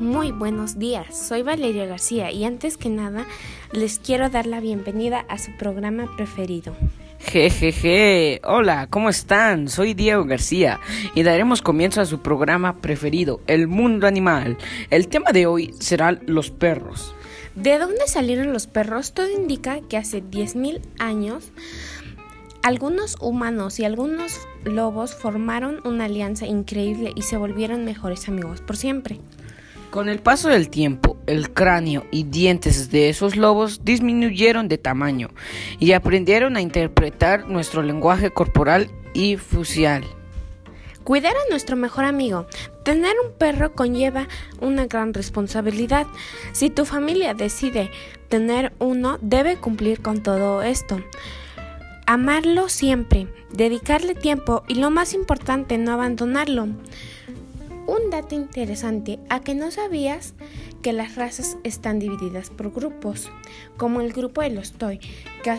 Muy buenos días, soy Valeria García y antes que nada les quiero dar la bienvenida a su programa preferido. Jejeje, hola, ¿cómo están? Soy Diego García y daremos comienzo a su programa preferido, El Mundo Animal. El tema de hoy será los perros. ¿De dónde salieron los perros? Todo indica que hace 10.000 años algunos humanos y algunos lobos formaron una alianza increíble y se volvieron mejores amigos por siempre. Con el paso del tiempo, el cráneo y dientes de esos lobos disminuyeron de tamaño y aprendieron a interpretar nuestro lenguaje corporal y fusial. Cuidar a nuestro mejor amigo. Tener un perro conlleva una gran responsabilidad. Si tu familia decide tener uno, debe cumplir con todo esto. Amarlo siempre, dedicarle tiempo y lo más importante, no abandonarlo. Un dato interesante, a que no sabías que las razas están divididas por grupos, como el grupo de los Toy, que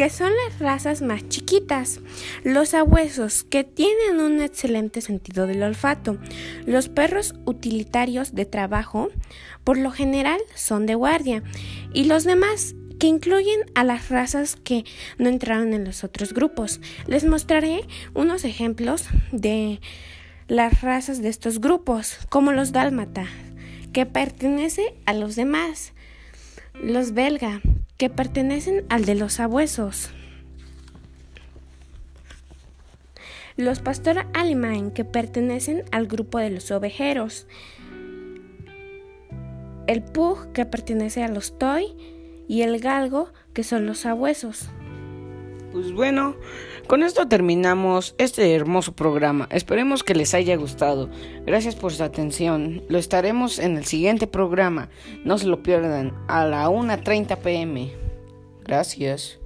que son las razas más chiquitas, los abuesos, que tienen un excelente sentido del olfato, los perros utilitarios de trabajo, por lo general son de guardia, y los demás, que incluyen a las razas que no entraron en los otros grupos. Les mostraré unos ejemplos de las razas de estos grupos, como los dálmata, que pertenece a los demás, los belga, que pertenecen al de los sabuesos. Los pastor alemán que pertenecen al grupo de los ovejeros. El pug que pertenece a los toy y el galgo que son los sabuesos. Pues bueno, con esto terminamos este hermoso programa. Esperemos que les haya gustado. Gracias por su atención. Lo estaremos en el siguiente programa. No se lo pierdan a la 1.30 pm. Gracias.